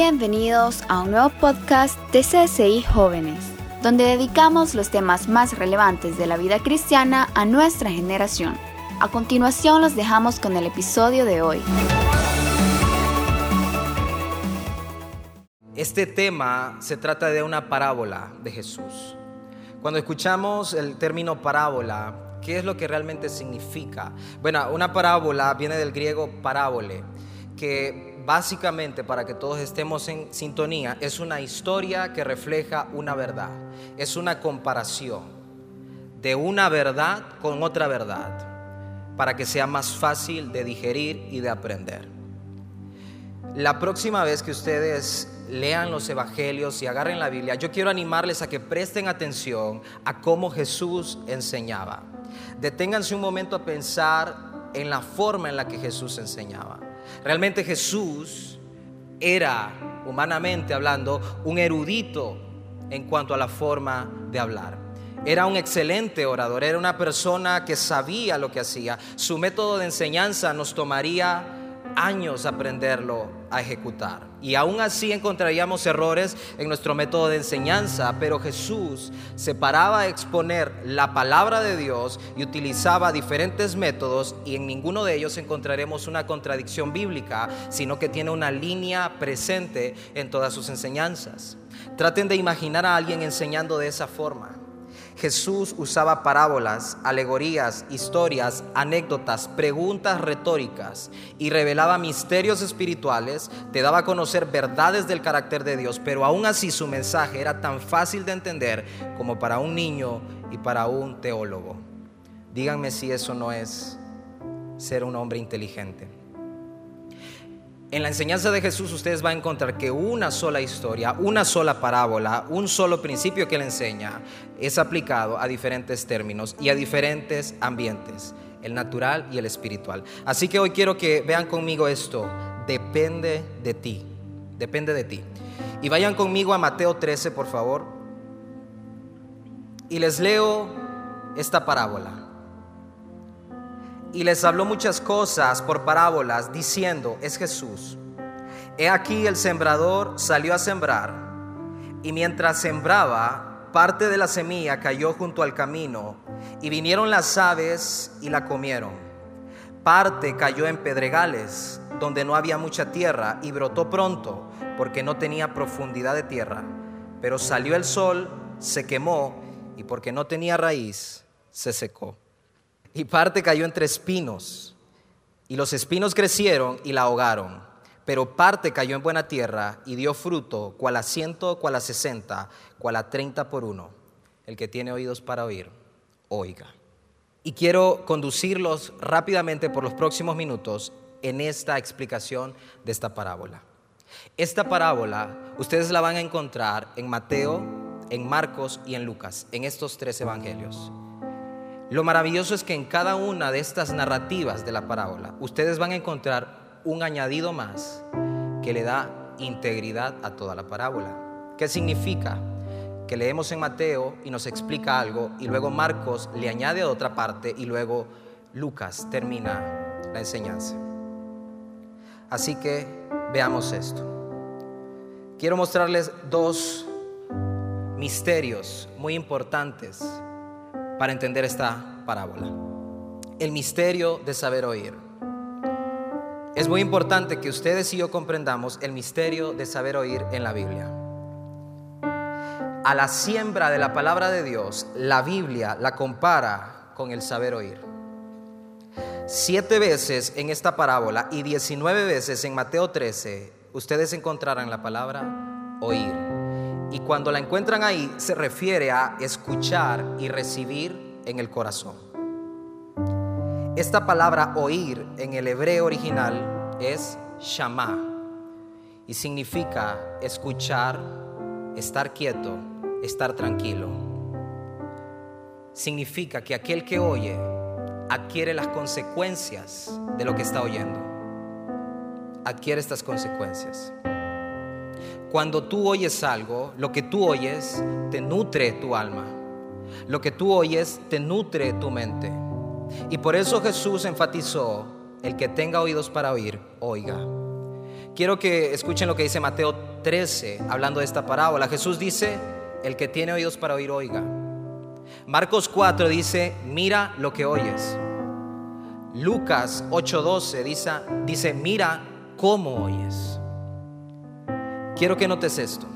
Bienvenidos a un nuevo podcast de CSI Jóvenes, donde dedicamos los temas más relevantes de la vida cristiana a nuestra generación. A continuación los dejamos con el episodio de hoy. Este tema se trata de una parábola de Jesús. Cuando escuchamos el término parábola, ¿qué es lo que realmente significa? Bueno, una parábola viene del griego parábole, que básicamente, para que todos estemos en sintonía, es una historia que refleja una verdad. Es una comparación de una verdad con otra verdad, para que sea más fácil de digerir y de aprender. La próxima vez que ustedes lean los evangelios y agarren la Biblia, yo quiero animarles a que presten atención a cómo Jesús enseñaba. Deténganse un momento a pensar en la forma en la que Jesús enseñaba. Realmente Jesús era, humanamente hablando, un erudito en cuanto a la forma de hablar. Era un excelente orador, era una persona que sabía lo que hacía. Su método de enseñanza nos tomaría años aprenderlo a ejecutar. Y aún así encontraríamos errores en nuestro método de enseñanza, pero Jesús se paraba a exponer la palabra de Dios y utilizaba diferentes métodos y en ninguno de ellos encontraremos una contradicción bíblica, sino que tiene una línea presente en todas sus enseñanzas. Traten de imaginar a alguien enseñando de esa forma. Jesús usaba parábolas, alegorías, historias, anécdotas, preguntas retóricas y revelaba misterios espirituales, te daba a conocer verdades del carácter de Dios, pero aún así su mensaje era tan fácil de entender como para un niño y para un teólogo. Díganme si eso no es ser un hombre inteligente. En la enseñanza de Jesús ustedes van a encontrar que una sola historia, una sola parábola, un solo principio que le enseña es aplicado a diferentes términos y a diferentes ambientes, el natural y el espiritual. Así que hoy quiero que vean conmigo esto, depende de ti, depende de ti. Y vayan conmigo a Mateo 13, por favor. Y les leo esta parábola y les habló muchas cosas por parábolas, diciendo, es Jesús. He aquí el sembrador salió a sembrar, y mientras sembraba, parte de la semilla cayó junto al camino, y vinieron las aves y la comieron. Parte cayó en pedregales, donde no había mucha tierra, y brotó pronto, porque no tenía profundidad de tierra. Pero salió el sol, se quemó, y porque no tenía raíz, se secó y parte cayó entre espinos, y los espinos crecieron y la ahogaron. Pero parte cayó en buena tierra y dio fruto, cual a ciento, cual a sesenta, cual a treinta por uno. El que tiene oídos para oír, oiga. Y quiero conducirlos rápidamente por los próximos minutos en esta explicación de esta parábola. Esta parábola ustedes la van a encontrar en Mateo, en Marcos y en Lucas, en estos tres evangelios. Lo maravilloso es que en cada una de estas narrativas de la parábola, ustedes van a encontrar un añadido más que le da integridad a toda la parábola. ¿Qué significa? Que leemos en Mateo y nos explica algo y luego Marcos le añade otra parte y luego Lucas termina la enseñanza. Así que veamos esto. Quiero mostrarles dos misterios muy importantes para entender esta parábola. El misterio de saber oír. Es muy importante que ustedes y yo comprendamos el misterio de saber oír en la Biblia. A la siembra de la palabra de Dios, la Biblia la compara con el saber oír. Siete veces en esta parábola y diecinueve veces en Mateo 13, ustedes encontrarán la palabra oír. Y cuando la encuentran ahí, se refiere a escuchar y recibir en el corazón. Esta palabra oír en el hebreo original es shama y significa escuchar, estar quieto, estar tranquilo. Significa que aquel que oye adquiere las consecuencias de lo que está oyendo. Adquiere estas consecuencias. Cuando tú oyes algo, lo que tú oyes te nutre tu alma. Lo que tú oyes te nutre tu mente. Y por eso Jesús enfatizó, el que tenga oídos para oír, oiga. Quiero que escuchen lo que dice Mateo 13, hablando de esta parábola. Jesús dice, el que tiene oídos para oír, oiga. Marcos 4 dice, mira lo que oyes. Lucas 8:12 dice, dice, mira cómo oyes. Quiero que notes esto.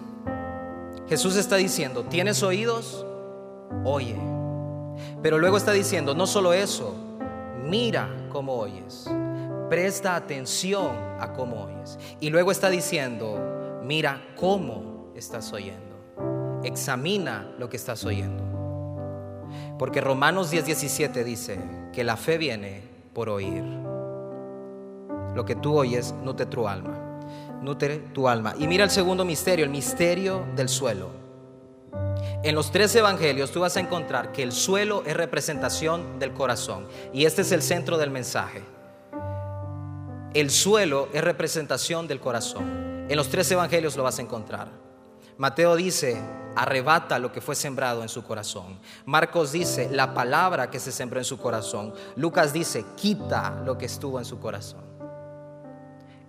Jesús está diciendo, ¿tienes oídos? Oye. Pero luego está diciendo, no solo eso, mira cómo oyes. Presta atención a cómo oyes. Y luego está diciendo, mira cómo estás oyendo. Examina lo que estás oyendo. Porque Romanos 10, 17 dice que la fe viene por oír. Lo que tú oyes nutre tu alma. Nutre tu alma. Y mira el segundo misterio, el misterio del suelo. En los tres evangelios tú vas a encontrar que el suelo es representación del corazón. Y este es el centro del mensaje. El suelo es representación del corazón. En los tres evangelios lo vas a encontrar. Mateo dice, arrebata lo que fue sembrado en su corazón. Marcos dice, la palabra que se sembró en su corazón. Lucas dice, quita lo que estuvo en su corazón.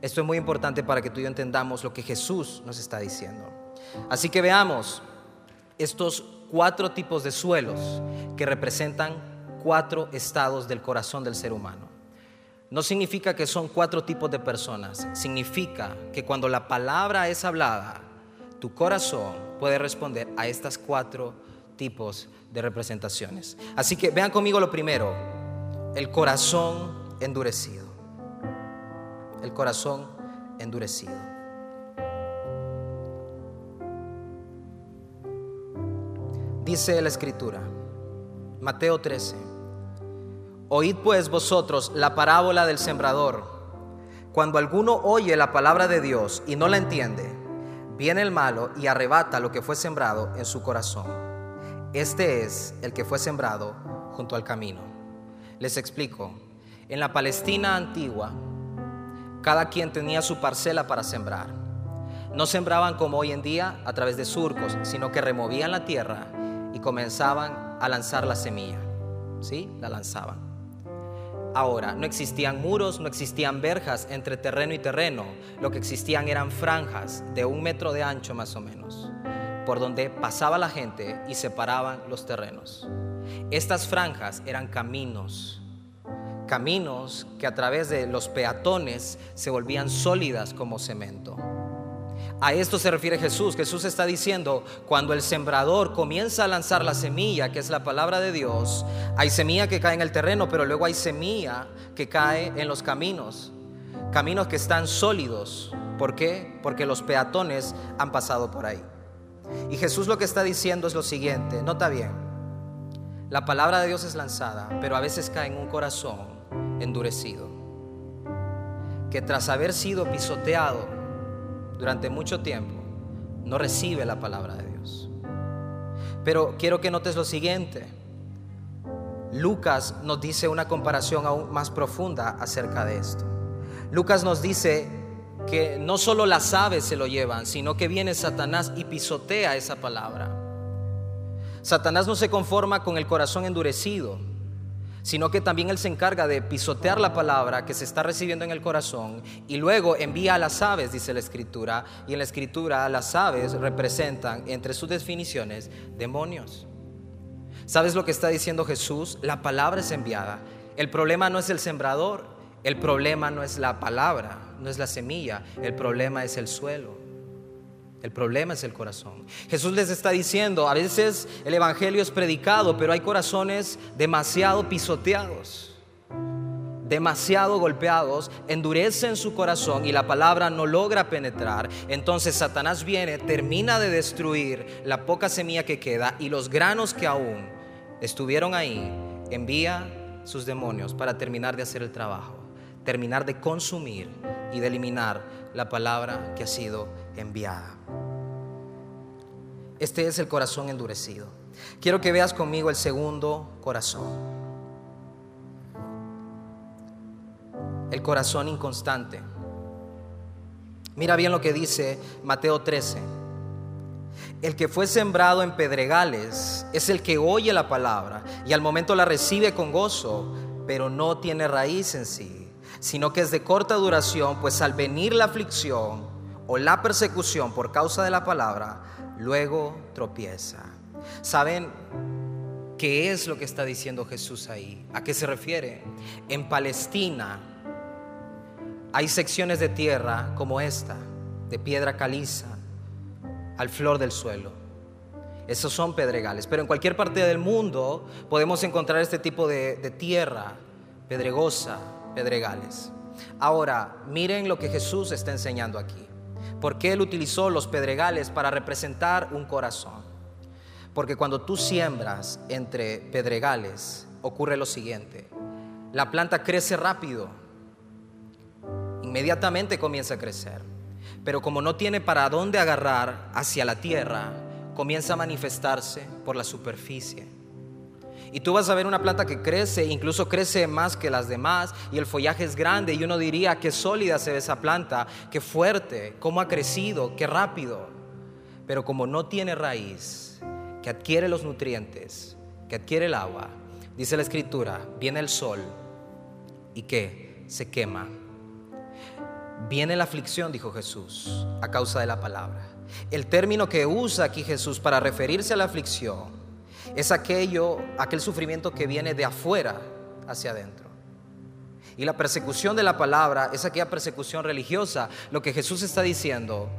Esto es muy importante para que tú y yo entendamos lo que Jesús nos está diciendo. Así que veamos estos cuatro tipos de suelos que representan cuatro estados del corazón del ser humano. No significa que son cuatro tipos de personas, significa que cuando la palabra es hablada, tu corazón puede responder a estas cuatro tipos de representaciones. Así que vean conmigo lo primero, el corazón endurecido. El corazón endurecido. Dice la escritura, Mateo 13, oíd pues vosotros la parábola del sembrador. Cuando alguno oye la palabra de Dios y no la entiende, viene el malo y arrebata lo que fue sembrado en su corazón. Este es el que fue sembrado junto al camino. Les explico. En la Palestina antigua, cada quien tenía su parcela para sembrar. No sembraban como hoy en día a través de surcos, sino que removían la tierra y comenzaban a lanzar la semilla. ¿Sí? La lanzaban. Ahora, no existían muros, no existían verjas entre terreno y terreno. Lo que existían eran franjas de un metro de ancho más o menos, por donde pasaba la gente y separaban los terrenos. Estas franjas eran caminos, caminos que a través de los peatones se volvían sólidas como cemento. A esto se refiere Jesús. Jesús está diciendo, cuando el sembrador comienza a lanzar la semilla, que es la palabra de Dios, hay semilla que cae en el terreno, pero luego hay semilla que cae en los caminos. Caminos que están sólidos. ¿Por qué? Porque los peatones han pasado por ahí. Y Jesús lo que está diciendo es lo siguiente, nota bien, la palabra de Dios es lanzada, pero a veces cae en un corazón endurecido, que tras haber sido pisoteado, durante mucho tiempo no recibe la palabra de Dios. Pero quiero que notes lo siguiente. Lucas nos dice una comparación aún más profunda acerca de esto. Lucas nos dice que no solo las aves se lo llevan, sino que viene Satanás y pisotea esa palabra. Satanás no se conforma con el corazón endurecido, sino que también Él se encarga de pisotear la palabra que se está recibiendo en el corazón y luego envía a las aves, dice la escritura, y en la escritura las aves representan, entre sus definiciones, demonios. ¿Sabes lo que está diciendo Jesús? La palabra es enviada. El problema no es el sembrador, el problema no es la palabra, no es la semilla, el problema es el suelo. El problema es el corazón. Jesús les está diciendo, a veces el Evangelio es predicado, pero hay corazones demasiado pisoteados, demasiado golpeados, endurecen su corazón y la palabra no logra penetrar. Entonces Satanás viene, termina de destruir la poca semilla que queda y los granos que aún estuvieron ahí, envía sus demonios para terminar de hacer el trabajo, terminar de consumir y de eliminar la palabra que ha sido enviada. Este es el corazón endurecido. Quiero que veas conmigo el segundo corazón. El corazón inconstante. Mira bien lo que dice Mateo 13. El que fue sembrado en pedregales es el que oye la palabra y al momento la recibe con gozo, pero no tiene raíz en sí sino que es de corta duración, pues al venir la aflicción o la persecución por causa de la palabra, luego tropieza. ¿Saben qué es lo que está diciendo Jesús ahí? ¿A qué se refiere? En Palestina hay secciones de tierra como esta, de piedra caliza, al flor del suelo. Esos son pedregales, pero en cualquier parte del mundo podemos encontrar este tipo de, de tierra pedregosa, pedregales. Ahora, miren lo que Jesús está enseñando aquí. ¿Por qué Él utilizó los pedregales para representar un corazón? Porque cuando tú siembras entre pedregales, ocurre lo siguiente. La planta crece rápido. Inmediatamente comienza a crecer. Pero como no tiene para dónde agarrar hacia la tierra, comienza a manifestarse por la superficie. Y tú vas a ver una planta que crece, incluso crece más que las demás, y el follaje es grande, y uno diría, qué sólida se ve esa planta, qué fuerte, cómo ha crecido, qué rápido. Pero como no tiene raíz, que adquiere los nutrientes, que adquiere el agua, dice la escritura, viene el sol y que se quema. Viene la aflicción, dijo Jesús, a causa de la palabra. El término que usa aquí Jesús para referirse a la aflicción es aquello, aquel sufrimiento que viene de afuera hacia adentro. Y la persecución de la palabra es aquella persecución religiosa. Lo que Jesús está diciendo,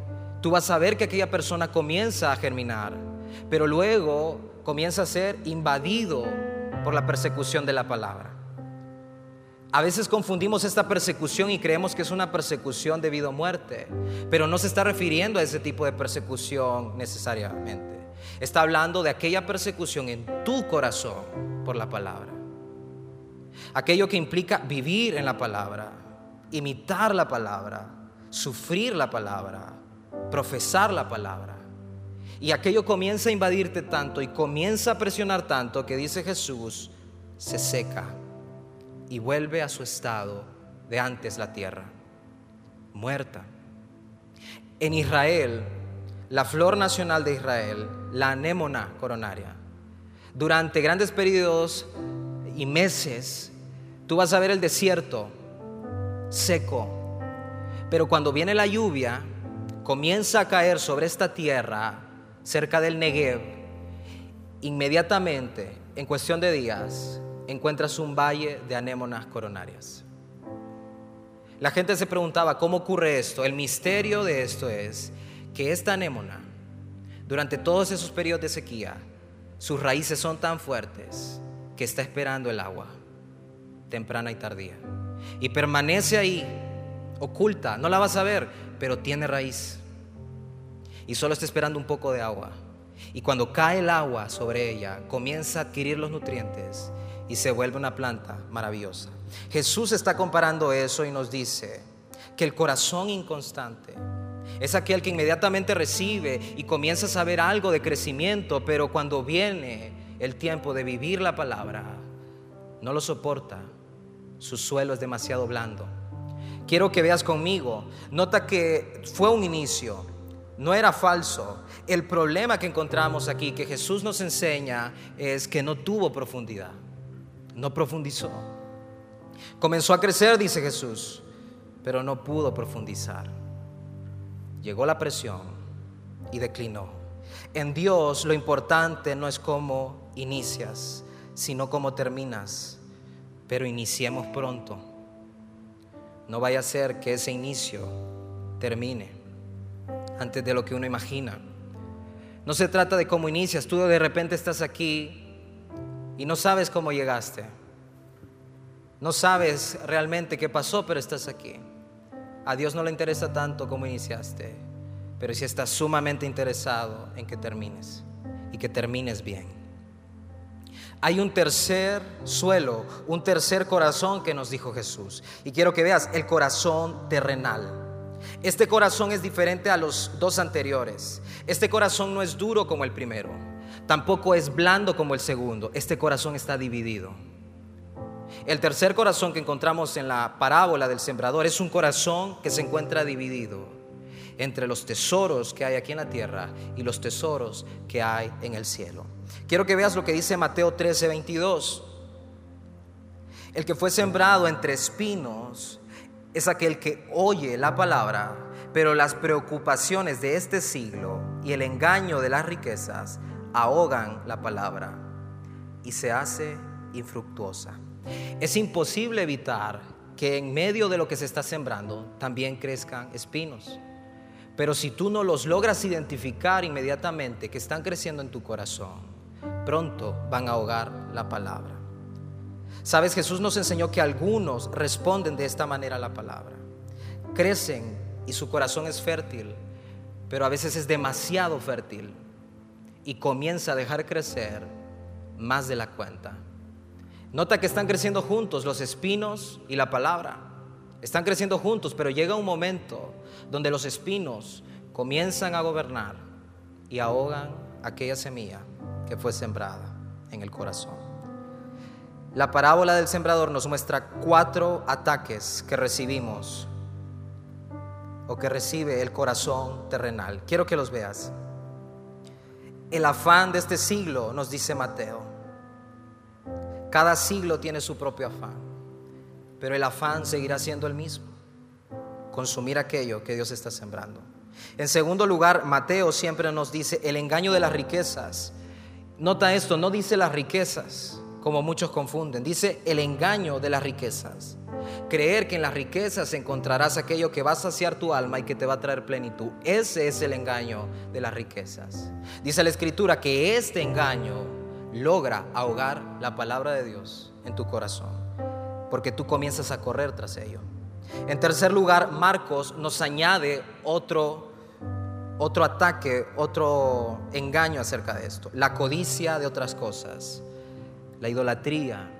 tú vas a ver que aquella persona comienza a germinar, pero luego comienza a ser invadido por la persecución de la palabra. A veces confundimos esta persecución y creemos que es una persecución debido a muerte, pero no se está refiriendo a ese tipo de persecución necesariamente. Está hablando de aquella persecución en tu corazón por la palabra. Aquello que implica vivir en la palabra, imitar la palabra, sufrir la palabra, profesar la palabra. Y aquello comienza a invadirte tanto y comienza a presionar tanto que dice Jesús, se seca y vuelve a su estado de antes la tierra, muerta. En Israel la flor nacional de Israel, la anémona coronaria. Durante grandes periodos y meses, tú vas a ver el desierto seco, pero cuando viene la lluvia, comienza a caer sobre esta tierra, cerca del Negev, inmediatamente, en cuestión de días, encuentras un valle de anémonas coronarias. La gente se preguntaba, ¿cómo ocurre esto? El misterio de esto es que esta anémona, durante todos esos periodos de sequía, sus raíces son tan fuertes que está esperando el agua, temprana y tardía. Y permanece ahí, oculta, no la vas a ver, pero tiene raíz. Y solo está esperando un poco de agua. Y cuando cae el agua sobre ella, comienza a adquirir los nutrientes y se vuelve una planta maravillosa. Jesús está comparando eso y nos dice que el corazón inconstante, es aquel que inmediatamente recibe y comienza a saber algo de crecimiento, pero cuando viene el tiempo de vivir la palabra, no lo soporta. Su suelo es demasiado blando. Quiero que veas conmigo, nota que fue un inicio, no era falso. El problema que encontramos aquí, que Jesús nos enseña, es que no tuvo profundidad, no profundizó. Comenzó a crecer, dice Jesús, pero no pudo profundizar llegó la presión y declinó. En Dios lo importante no es cómo inicias, sino cómo terminas. Pero iniciemos pronto. No vaya a ser que ese inicio termine antes de lo que uno imagina. No se trata de cómo inicias. Tú de repente estás aquí y no sabes cómo llegaste. No sabes realmente qué pasó, pero estás aquí. A Dios no le interesa tanto como iniciaste, pero sí está sumamente interesado en que termines y que termines bien. Hay un tercer suelo, un tercer corazón que nos dijo Jesús. Y quiero que veas el corazón terrenal. Este corazón es diferente a los dos anteriores. Este corazón no es duro como el primero. Tampoco es blando como el segundo. Este corazón está dividido. El tercer corazón que encontramos en la parábola del sembrador es un corazón que se encuentra dividido entre los tesoros que hay aquí en la tierra y los tesoros que hay en el cielo. Quiero que veas lo que dice Mateo 13, 22. El que fue sembrado entre espinos es aquel que oye la palabra, pero las preocupaciones de este siglo y el engaño de las riquezas ahogan la palabra y se hace infructuosa. Es imposible evitar que en medio de lo que se está sembrando también crezcan espinos. Pero si tú no los logras identificar inmediatamente que están creciendo en tu corazón, pronto van a ahogar la palabra. Sabes, Jesús nos enseñó que algunos responden de esta manera a la palabra. Crecen y su corazón es fértil, pero a veces es demasiado fértil y comienza a dejar crecer más de la cuenta. Nota que están creciendo juntos los espinos y la palabra. Están creciendo juntos, pero llega un momento donde los espinos comienzan a gobernar y ahogan aquella semilla que fue sembrada en el corazón. La parábola del sembrador nos muestra cuatro ataques que recibimos o que recibe el corazón terrenal. Quiero que los veas. El afán de este siglo, nos dice Mateo. Cada siglo tiene su propio afán, pero el afán seguirá siendo el mismo, consumir aquello que Dios está sembrando. En segundo lugar, Mateo siempre nos dice el engaño de las riquezas. Nota esto, no dice las riquezas, como muchos confunden, dice el engaño de las riquezas. Creer que en las riquezas encontrarás aquello que va a saciar tu alma y que te va a traer plenitud. Ese es el engaño de las riquezas. Dice la escritura que este engaño logra ahogar la palabra de Dios en tu corazón, porque tú comienzas a correr tras ello. En tercer lugar, Marcos nos añade otro, otro ataque, otro engaño acerca de esto, la codicia de otras cosas, la idolatría,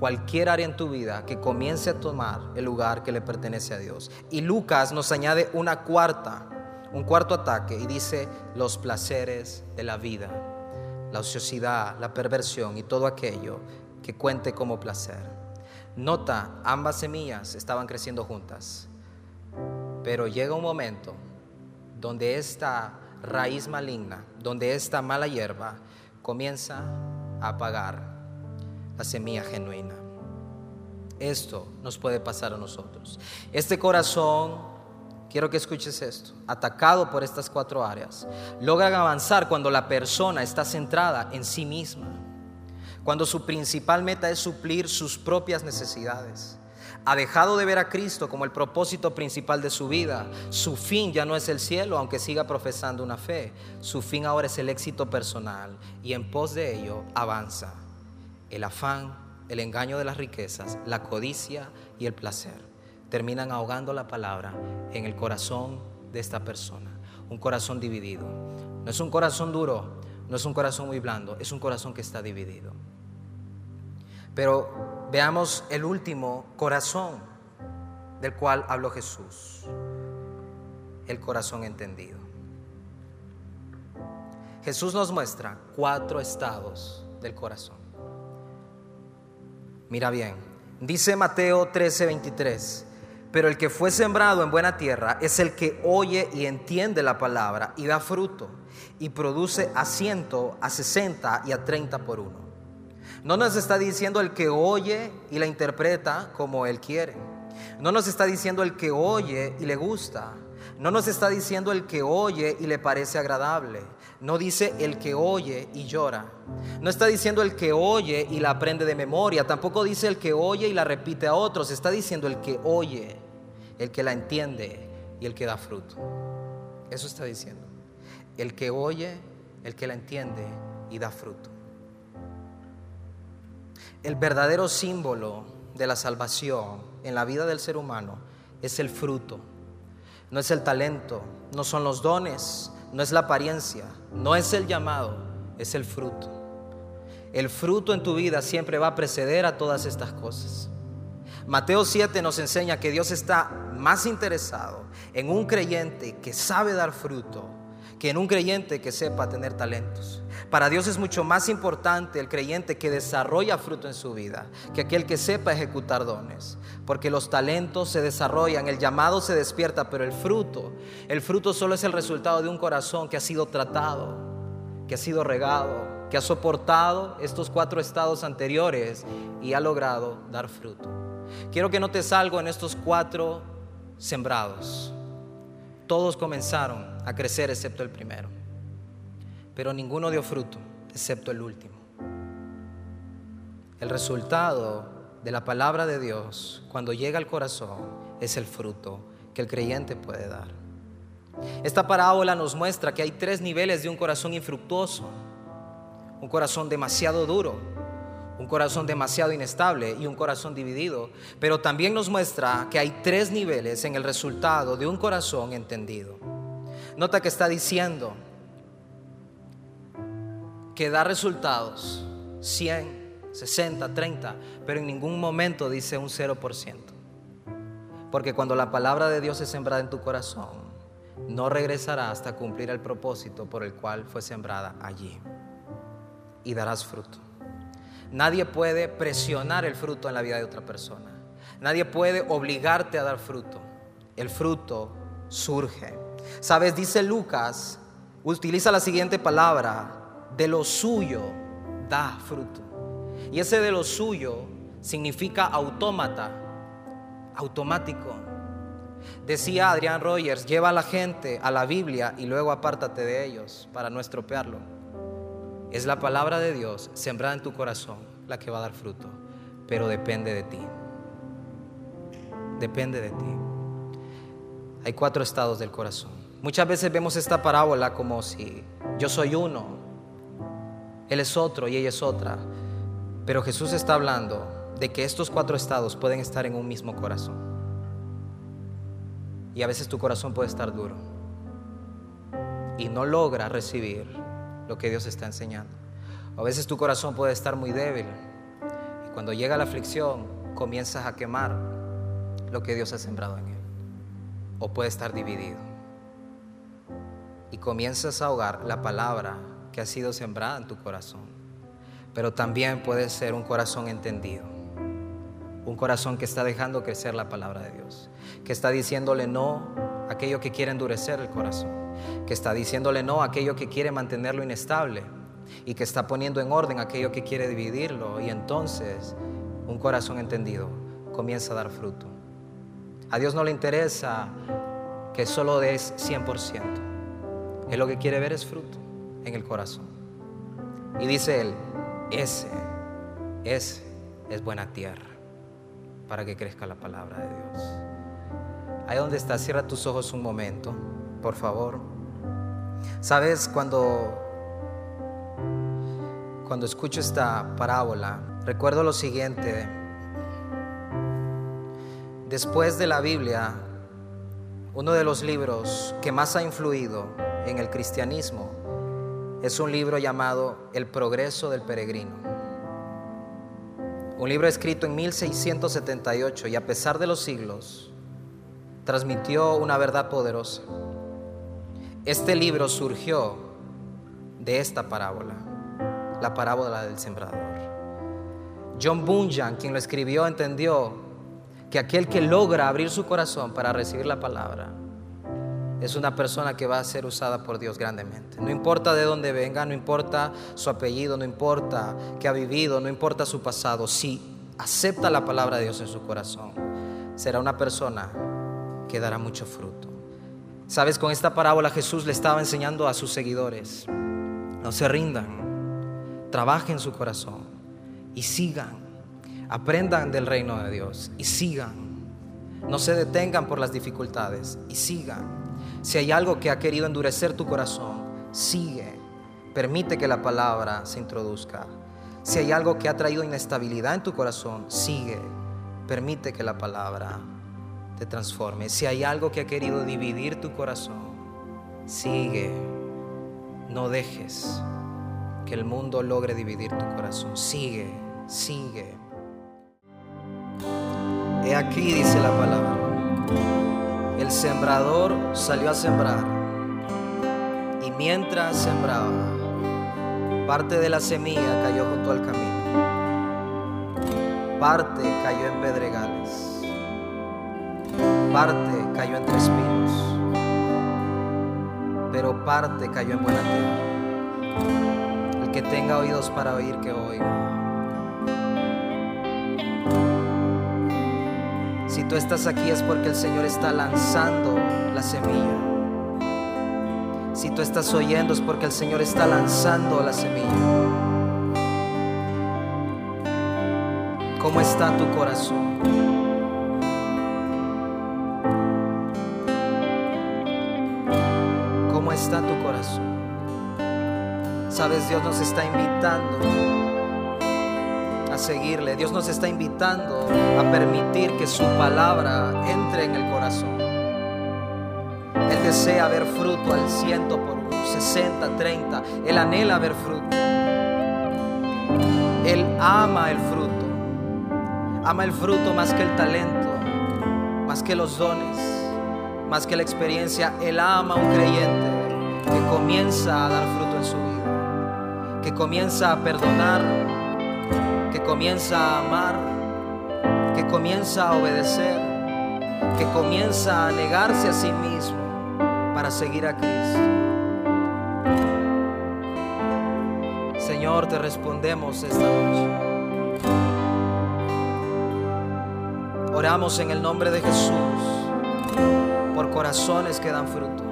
cualquier área en tu vida que comience a tomar el lugar que le pertenece a Dios. Y Lucas nos añade una cuarta, un cuarto ataque y dice los placeres de la vida la ociosidad, la perversión y todo aquello que cuente como placer. Nota, ambas semillas estaban creciendo juntas, pero llega un momento donde esta raíz maligna, donde esta mala hierba comienza a apagar la semilla genuina. Esto nos puede pasar a nosotros. Este corazón quiero que escuches esto, atacado por estas cuatro áreas, logran avanzar cuando la persona está centrada en sí misma, cuando su principal meta es suplir sus propias necesidades. Ha dejado de ver a Cristo como el propósito principal de su vida. Su fin ya no es el cielo, aunque siga profesando una fe. Su fin ahora es el éxito personal y en pos de ello avanza el afán, el engaño de las riquezas, la codicia y el placer terminan ahogando la palabra en el corazón de esta persona. Un corazón dividido. No es un corazón duro, no es un corazón muy blando, es un corazón que está dividido. Pero veamos el último corazón del cual habló Jesús. El corazón entendido. Jesús nos muestra cuatro estados del corazón. Mira bien, dice Mateo 13:23, pero el que fue sembrado en buena tierra es el que oye y entiende la palabra y da fruto y produce a ciento, a sesenta y a treinta por uno. No nos está diciendo el que oye y la interpreta como él quiere. No nos está diciendo el que oye y le gusta. No nos está diciendo el que oye y le parece agradable. No dice el que oye y llora. No está diciendo el que oye y la aprende de memoria. Tampoco dice el que oye y la repite a otros. Está diciendo el que oye el que la entiende y el que da fruto. Eso está diciendo. El que oye, el que la entiende y da fruto. El verdadero símbolo de la salvación en la vida del ser humano es el fruto. No es el talento, no son los dones, no es la apariencia, no es el llamado, es el fruto. El fruto en tu vida siempre va a preceder a todas estas cosas. Mateo 7 nos enseña que Dios está más interesado en un creyente que sabe dar fruto que en un creyente que sepa tener talentos. Para Dios es mucho más importante el creyente que desarrolla fruto en su vida que aquel que sepa ejecutar dones. Porque los talentos se desarrollan, el llamado se despierta, pero el fruto, el fruto solo es el resultado de un corazón que ha sido tratado, que ha sido regado, que ha soportado estos cuatro estados anteriores y ha logrado dar fruto. Quiero que notes algo en estos cuatro sembrados. Todos comenzaron a crecer excepto el primero, pero ninguno dio fruto excepto el último. El resultado de la palabra de Dios cuando llega al corazón es el fruto que el creyente puede dar. Esta parábola nos muestra que hay tres niveles de un corazón infructuoso. Un corazón demasiado duro, un corazón demasiado inestable y un corazón dividido. Pero también nos muestra que hay tres niveles en el resultado de un corazón entendido. Nota que está diciendo que da resultados 100, 60, 30, pero en ningún momento dice un 0%. Porque cuando la palabra de Dios es sembrada en tu corazón, no regresará hasta cumplir el propósito por el cual fue sembrada allí. Y darás fruto. Nadie puede presionar el fruto en la vida de otra persona. Nadie puede obligarte a dar fruto. El fruto surge. Sabes, dice Lucas, utiliza la siguiente palabra, de lo suyo da fruto. Y ese de lo suyo significa autómata, automático. Decía Adrián Rogers, lleva a la gente a la Biblia y luego apártate de ellos para no estropearlo. Es la palabra de Dios sembrada en tu corazón la que va a dar fruto, pero depende de ti. Depende de ti. Hay cuatro estados del corazón. Muchas veces vemos esta parábola como si yo soy uno, Él es otro y ella es otra. Pero Jesús está hablando de que estos cuatro estados pueden estar en un mismo corazón. Y a veces tu corazón puede estar duro y no logra recibir lo que Dios está enseñando. a veces tu corazón puede estar muy débil y cuando llega la aflicción comienzas a quemar lo que Dios ha sembrado en él. O puede estar dividido y comienzas a ahogar la palabra que ha sido sembrada en tu corazón. Pero también puede ser un corazón entendido, un corazón que está dejando crecer la palabra de Dios que está diciéndole no a aquello que quiere endurecer el corazón, que está diciéndole no a aquello que quiere mantenerlo inestable y que está poniendo en orden aquello que quiere dividirlo. Y entonces un corazón entendido comienza a dar fruto. A Dios no le interesa que solo des 100%. Él lo que quiere ver es fruto en el corazón. Y dice Él, ese, ese es buena tierra para que crezca la palabra de Dios. Ahí donde estás, cierra tus ojos un momento, por favor. Sabes, cuando, cuando escucho esta parábola, recuerdo lo siguiente. Después de la Biblia, uno de los libros que más ha influido en el cristianismo es un libro llamado El progreso del peregrino. Un libro escrito en 1678 y a pesar de los siglos, transmitió una verdad poderosa. Este libro surgió de esta parábola, la parábola del sembrador. John Bunyan, quien lo escribió, entendió que aquel que logra abrir su corazón para recibir la palabra es una persona que va a ser usada por Dios grandemente. No importa de dónde venga, no importa su apellido, no importa que ha vivido, no importa su pasado, si acepta la palabra de Dios en su corazón, será una persona que dará mucho fruto. Sabes, con esta parábola Jesús le estaba enseñando a sus seguidores, no se rindan, trabajen su corazón y sigan, aprendan del reino de Dios y sigan. No se detengan por las dificultades y sigan. Si hay algo que ha querido endurecer tu corazón, sigue. Permite que la palabra se introduzca. Si hay algo que ha traído inestabilidad en tu corazón, sigue. Permite que la palabra te transforme. Si hay algo que ha querido dividir tu corazón, sigue. No dejes que el mundo logre dividir tu corazón. Sigue, sigue. He aquí, dice la palabra, el sembrador salió a sembrar y mientras sembraba, parte de la semilla cayó junto al camino, parte cayó en pedregales parte cayó entre espinos, pero parte cayó en buena tierra. El que tenga oídos para oír, que oiga. Si tú estás aquí es porque el Señor está lanzando la semilla. Si tú estás oyendo es porque el Señor está lanzando la semilla. ¿Cómo está tu corazón? Sabes, Dios nos está invitando a seguirle. Dios nos está invitando a permitir que su palabra entre en el corazón. Él desea ver fruto al ciento por uno, 60, 30. Él anhela ver fruto. Él ama el fruto. Ama el fruto más que el talento, más que los dones, más que la experiencia. Él ama a un creyente que comienza a dar fruto en su vida, que comienza a perdonar, que comienza a amar, que comienza a obedecer, que comienza a negarse a sí mismo para seguir a Cristo. Señor, te respondemos esta noche. Oramos en el nombre de Jesús por corazones que dan fruto.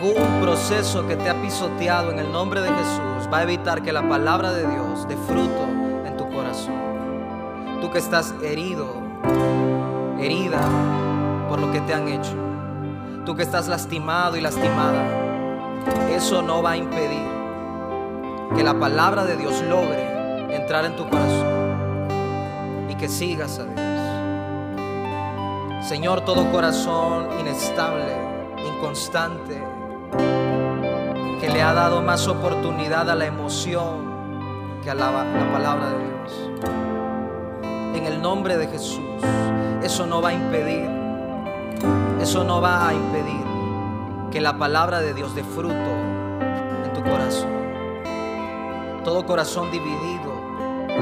Ningún proceso que te ha pisoteado en el nombre de Jesús va a evitar que la palabra de Dios dé fruto en tu corazón. Tú que estás herido, herida por lo que te han hecho. Tú que estás lastimado y lastimada. Eso no va a impedir que la palabra de Dios logre entrar en tu corazón y que sigas a Dios. Señor, todo corazón inestable, inconstante, que le ha dado más oportunidad a la emoción que a la, la palabra de Dios. En el nombre de Jesús, eso no va a impedir, eso no va a impedir que la palabra de Dios dé fruto en tu corazón. Todo corazón dividido,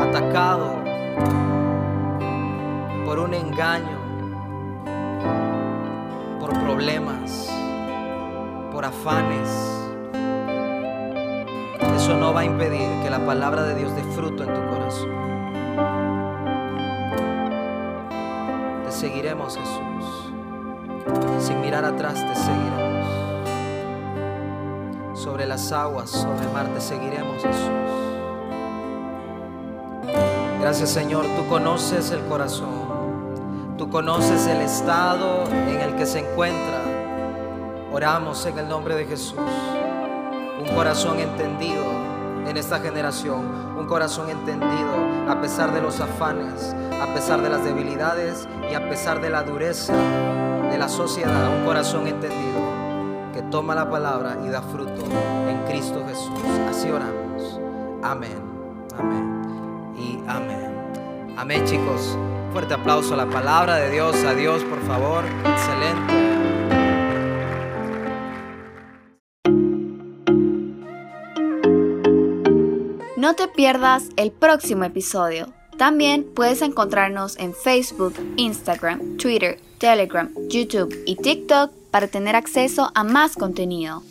atacado por un engaño, por problemas, por afanes. Eso no va a impedir que la palabra de Dios dé fruto en tu corazón. Te seguiremos, Jesús. Sin mirar atrás, te seguiremos. Sobre las aguas, sobre el mar, te seguiremos, Jesús. Gracias, Señor. Tú conoces el corazón. Tú conoces el estado en el que se encuentra. Oramos en el nombre de Jesús. Un corazón entendido en esta generación. Un corazón entendido a pesar de los afanes, a pesar de las debilidades y a pesar de la dureza de la sociedad. Un corazón entendido que toma la palabra y da fruto en Cristo Jesús. Así oramos. Amén. Amén. Y amén. Amén, chicos. Fuerte aplauso a la palabra de Dios. A Dios, por favor. Excelente. No te pierdas el próximo episodio. También puedes encontrarnos en Facebook, Instagram, Twitter, Telegram, YouTube y TikTok para tener acceso a más contenido.